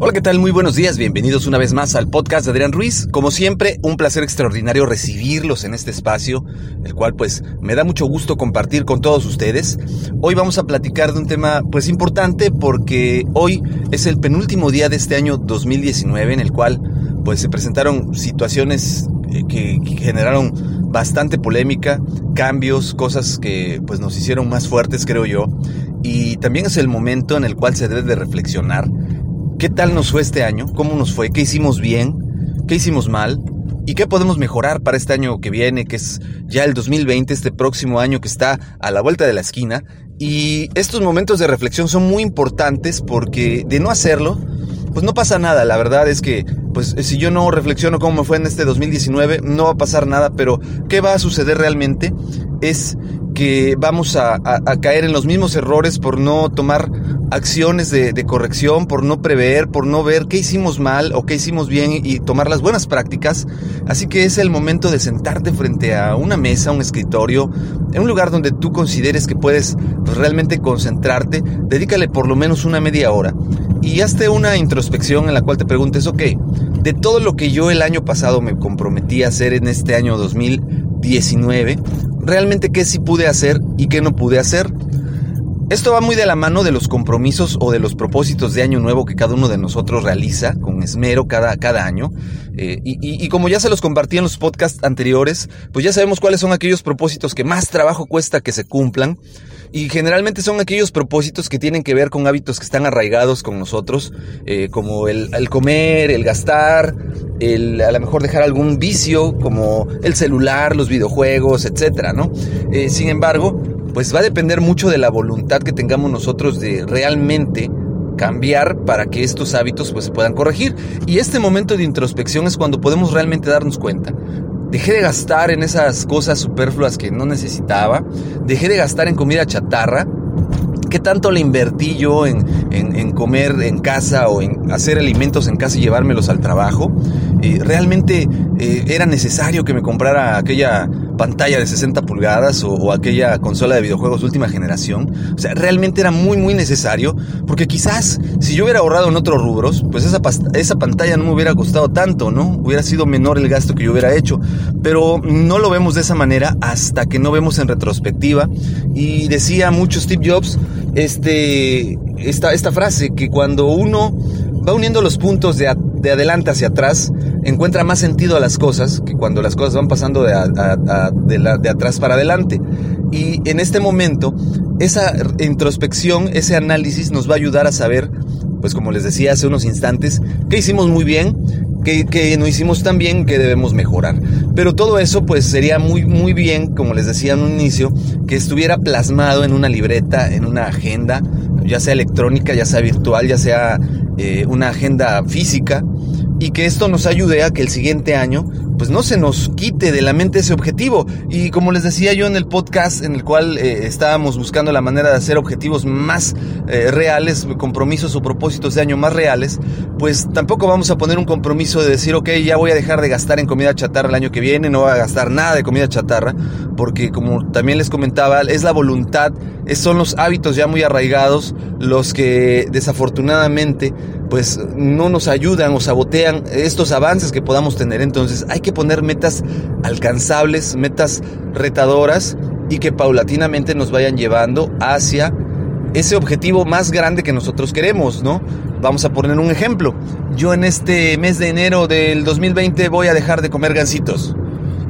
Hola, ¿qué tal? Muy buenos días, bienvenidos una vez más al podcast de Adrián Ruiz. Como siempre, un placer extraordinario recibirlos en este espacio, el cual pues me da mucho gusto compartir con todos ustedes. Hoy vamos a platicar de un tema pues importante porque hoy es el penúltimo día de este año 2019 en el cual pues se presentaron situaciones eh, que, que generaron bastante polémica, cambios, cosas que pues nos hicieron más fuertes creo yo. Y también es el momento en el cual se debe de reflexionar ¿Qué tal nos fue este año? ¿Cómo nos fue? ¿Qué hicimos bien? ¿Qué hicimos mal? ¿Y qué podemos mejorar para este año que viene, que es ya el 2020, este próximo año que está a la vuelta de la esquina? Y estos momentos de reflexión son muy importantes porque de no hacerlo, pues no pasa nada. La verdad es que, pues si yo no reflexiono cómo me fue en este 2019, no va a pasar nada, pero ¿qué va a suceder realmente? Es que vamos a, caer en los mismos errores por no tomar acciones de, corrección, por no prever, por no ver qué hicimos mal o qué hicimos bien y tomar las buenas prácticas. Así que es el momento de sentarte frente a una mesa, un escritorio, en un lugar donde tú consideres que puedes pues, realmente concentrarte. Dedícale por lo menos una media hora y hazte una introspección en la cual te preguntes, ok, de todo lo que yo el año pasado me comprometí a hacer en este año 2019, realmente qué sí pude hacer y qué no pude hacer. Esto va muy de la mano de los compromisos o de los propósitos de año nuevo que cada uno de nosotros realiza con esmero cada, cada año. Eh, y, como ya se los compartí en los podcasts anteriores, pues ya sabemos cuáles son aquellos propósitos que más trabajo cuesta que se cumplan. Y generalmente son aquellos propósitos que tienen que ver con hábitos que están arraigados con nosotros, eh, como el, comer, el gastar, el a lo mejor dejar algún vicio, como el celular, los videojuegos, etcétera, ¿no? Eh, sin embargo, pues va a depender mucho de la voluntad que tengamos nosotros de realmente cambiar para que estos hábitos pues se puedan corregir. Y este momento de introspección es cuando podemos realmente darnos cuenta. Dejé de gastar en esas cosas superfluas que no necesitaba. Dejé de gastar en comida chatarra. ¿Qué tanto le invertí yo en, en, comer en casa o en hacer alimentos en casa y llevármelos al trabajo? Eh, ¿Realmente eh, era necesario que me comprara aquella pantalla de 60 pulgadas o, aquella consola de videojuegos última generación. O sea, realmente era muy, muy necesario, porque quizás si yo hubiera ahorrado en otros rubros, pues esa, esa pantalla no me hubiera costado tanto, ¿no? Hubiera sido menor el gasto que yo hubiera hecho. Pero no lo vemos de esa manera hasta que no vemos en retrospectiva. Y decía mucho Steve Jobs este, esta, esta frase, que cuando uno va uniendo los puntos de, de adelante hacia atrás, encuentra más sentido a las cosas que cuando las cosas van pasando de, atrás para adelante. Y en este momento, esa introspección, ese análisis nos va a ayudar a saber, pues como les decía hace unos instantes, qué hicimos muy bien, qué, no hicimos tan bien, qué debemos mejorar. Pero todo eso pues sería muy, muy bien, como les decía en un inicio, que estuviera plasmado en una libreta, en una agenda, ya sea electrónica, ya sea virtual, ya sea eh, una agenda física y que esto nos ayude a que el siguiente año pues no se nos quite de la mente ese objetivo. Y como les decía yo en el podcast en el cual eh, estábamos buscando la manera de hacer objetivos más eh, reales, compromisos o propósitos de año más reales, pues tampoco vamos a poner un compromiso de decir, ok, ya voy a dejar de gastar en comida chatarra el año que viene, no voy a gastar nada de comida chatarra, porque como también les comentaba, es la voluntad, son los hábitos ya muy arraigados los que desafortunadamente pues no nos ayudan o sabotean estos avances que podamos tener. Entonces hay que poner metas alcanzables, metas retadoras y que paulatinamente nos vayan llevando hacia ese objetivo más grande que nosotros queremos, ¿no? Vamos a poner un ejemplo. Yo en este mes de enero del 2020 voy a dejar de comer gansitos.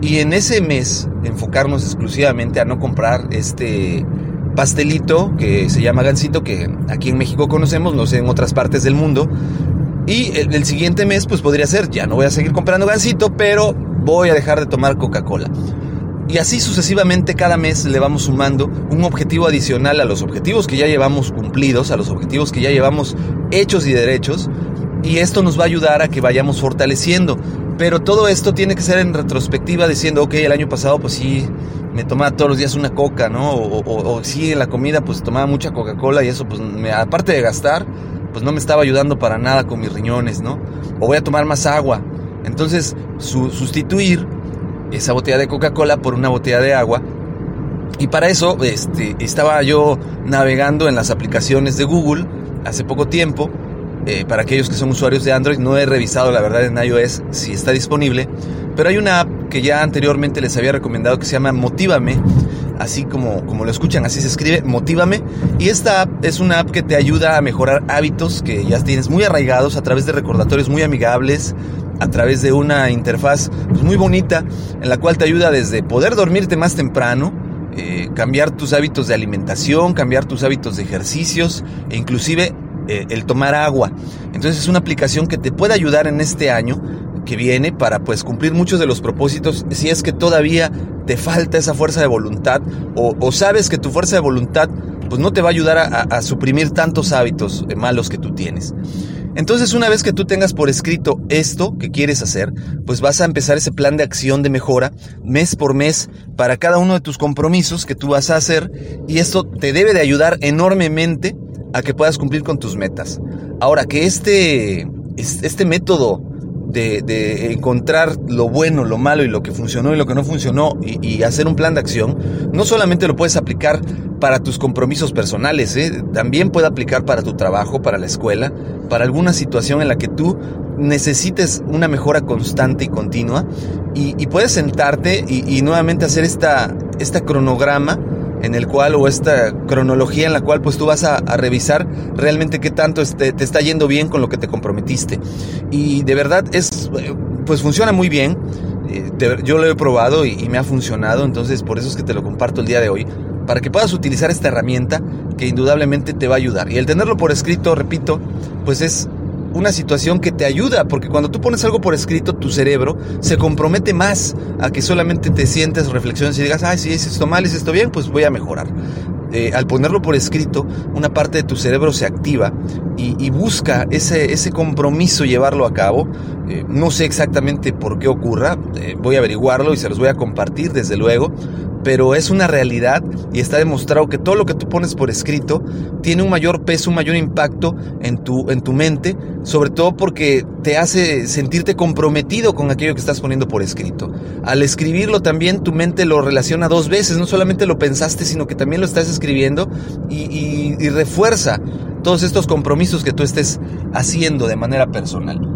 Y en ese mes enfocarnos exclusivamente a no comprar este pastelito que se llama gansito, que aquí en México conocemos, no sé en otras partes del mundo, y el, siguiente mes, pues podría ser, ya no voy a seguir comprando gansito, pero voy a dejar de tomar Coca-Cola. Y así sucesivamente cada mes le vamos sumando un objetivo adicional a los objetivos que ya llevamos cumplidos, a los objetivos que ya llevamos hechos y derechos. Y esto nos va a ayudar a que vayamos fortaleciendo. Pero todo esto tiene que ser en retrospectiva diciendo, ok, el año pasado pues sí, me tomaba todos los días una coca, ¿no? O, o, sí, en la comida pues tomaba mucha Coca-Cola y eso pues me, aparte de gastar, pues no me estaba ayudando para nada con mis riñones, ¿no? O voy a tomar más agua. Entonces, sustituir esa botella de Coca-Cola por una botella de agua. Y para eso este, estaba yo navegando en las aplicaciones de Google hace poco tiempo. Eh, para aquellos que son usuarios de Android, no he revisado la verdad en iOS si está disponible. Pero hay una app que ya anteriormente les había recomendado que se llama Motívame. Así como, como lo escuchan, así se escribe, Motívame. Y esta app es una app que te ayuda a mejorar hábitos que ya tienes muy arraigados a través de recordatorios muy amigables, a través de una interfaz pues, muy bonita en la cual te ayuda desde poder dormirte más temprano, eh, cambiar tus hábitos de alimentación, cambiar tus hábitos de ejercicios e inclusive eh, el tomar agua. Entonces es una aplicación que te puede ayudar en este año que viene para pues cumplir muchos de los propósitos si es que todavía te falta esa fuerza de voluntad o, sabes que tu fuerza de voluntad pues no te va a ayudar a, a suprimir tantos hábitos malos que tú tienes. Entonces una vez que tú tengas por escrito esto que quieres hacer, pues vas a empezar ese plan de acción de mejora mes por mes para cada uno de tus compromisos que tú vas a hacer y esto te debe de ayudar enormemente a que puedas cumplir con tus metas. Ahora que este, este método de, encontrar lo bueno, lo malo y lo que funcionó y lo que no funcionó y, hacer un plan de acción, no solamente lo puedes aplicar para tus compromisos personales, ¿eh? también puede aplicar para tu trabajo, para la escuela, para alguna situación en la que tú necesites una mejora constante y continua y, puedes sentarte y, nuevamente hacer esta, esta cronograma en el cual, o esta cronología en la cual pues tú vas a, revisar realmente qué tanto este, te está yendo bien con lo que te comprometiste. Y de verdad es, pues funciona muy bien. Eh, yo lo he probado y, me ha funcionado, entonces por eso es que te lo comparto el día de hoy, para que puedas utilizar esta herramienta que indudablemente te va a ayudar. Y el tenerlo por escrito, repito, pues es una situación que te ayuda, porque cuando tú pones algo por escrito, tu cerebro se compromete más a que solamente te sientes, reflexiones y digas, ay, si es esto mal, es esto bien, pues voy a mejorar. Eh, al ponerlo por escrito, una parte de tu cerebro se activa y, busca ese, ese, compromiso llevarlo a cabo. Eh, no sé exactamente por qué ocurra, eh, voy a averiguarlo y se los voy a compartir desde luego, pero es una realidad y está demostrado que todo lo que tú pones por escrito tiene un mayor peso, un mayor impacto en tu, en tu mente, sobre todo porque te hace sentirte comprometido con aquello que estás poniendo por escrito. Al escribirlo también tu mente lo relaciona dos veces, no solamente lo pensaste, sino que también lo estás escribiendo y, y refuerza todos estos compromisos que tú estés haciendo de manera personal.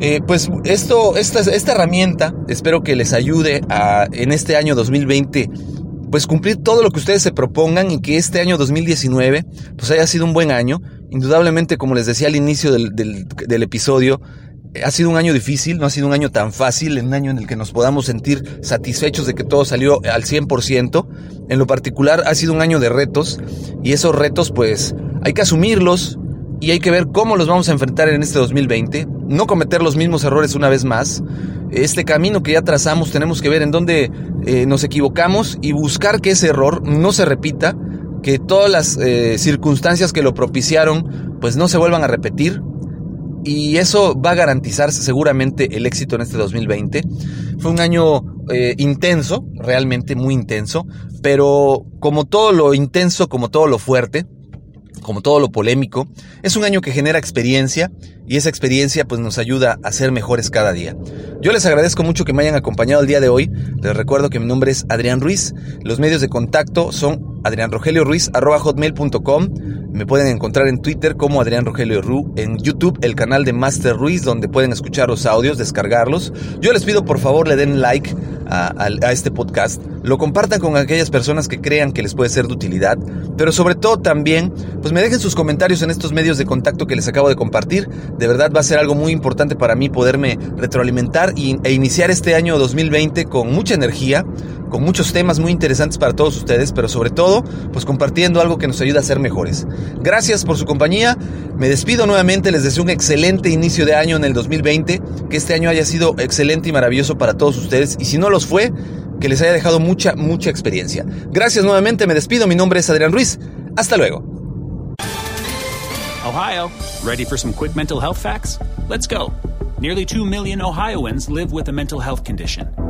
Eh, pues esto, esta, esta herramienta espero que les ayude a en este año 2020 pues cumplir todo lo que ustedes se propongan y que este año 2019 pues haya sido un buen año. Indudablemente, como les decía al inicio del, del, episodio, eh, ha sido un año difícil, no ha sido un año tan fácil, un año en el que nos podamos sentir satisfechos de que todo salió al 100%. En lo particular ha sido un año de retos y esos retos pues hay que asumirlos, y hay que ver cómo los vamos a enfrentar en este 2020, no cometer los mismos errores una vez más. Este camino que ya trazamos tenemos que ver en dónde eh, nos equivocamos y buscar que ese error no se repita, que todas las eh, circunstancias que lo propiciaron pues no se vuelvan a repetir. Y eso va a garantizar seguramente el éxito en este 2020. Fue un año eh, intenso, realmente muy intenso, pero como todo lo intenso, como todo lo fuerte, como todo lo polémico, es un año que genera experiencia y esa experiencia pues nos ayuda a ser mejores cada día. Yo les agradezco mucho que me hayan acompañado el día de hoy. Les recuerdo que mi nombre es Adrián Ruiz. Los medios de contacto son adrianrogelioruiz.com. Me pueden encontrar en Twitter como Adrián Rogelio Ru, en YouTube el canal de Master Ruiz donde pueden escuchar los audios, descargarlos. Yo les pido por favor le den like a, a este podcast, lo compartan con aquellas personas que crean que les puede ser de utilidad, pero sobre todo también pues me dejen sus comentarios en estos medios de contacto que les acabo de compartir. De verdad va a ser algo muy importante para mí poderme retroalimentar e iniciar este año 2020 con mucha energía, con muchos temas muy interesantes para todos ustedes, pero sobre todo, pues compartiendo algo que nos ayuda a ser mejores. Gracias por su compañía. Me despido nuevamente, les deseo un excelente inicio de año en el 2020, que este año haya sido excelente y maravilloso para todos ustedes. Y si no los fue, que les haya dejado mucha, mucha experiencia. Gracias nuevamente, me despido, mi nombre es Adrián Ruiz. Hasta luego. Ohio, ready for some quick mental health facts? Let's go. Nearly 2 million Ohioans live with a mental health condition.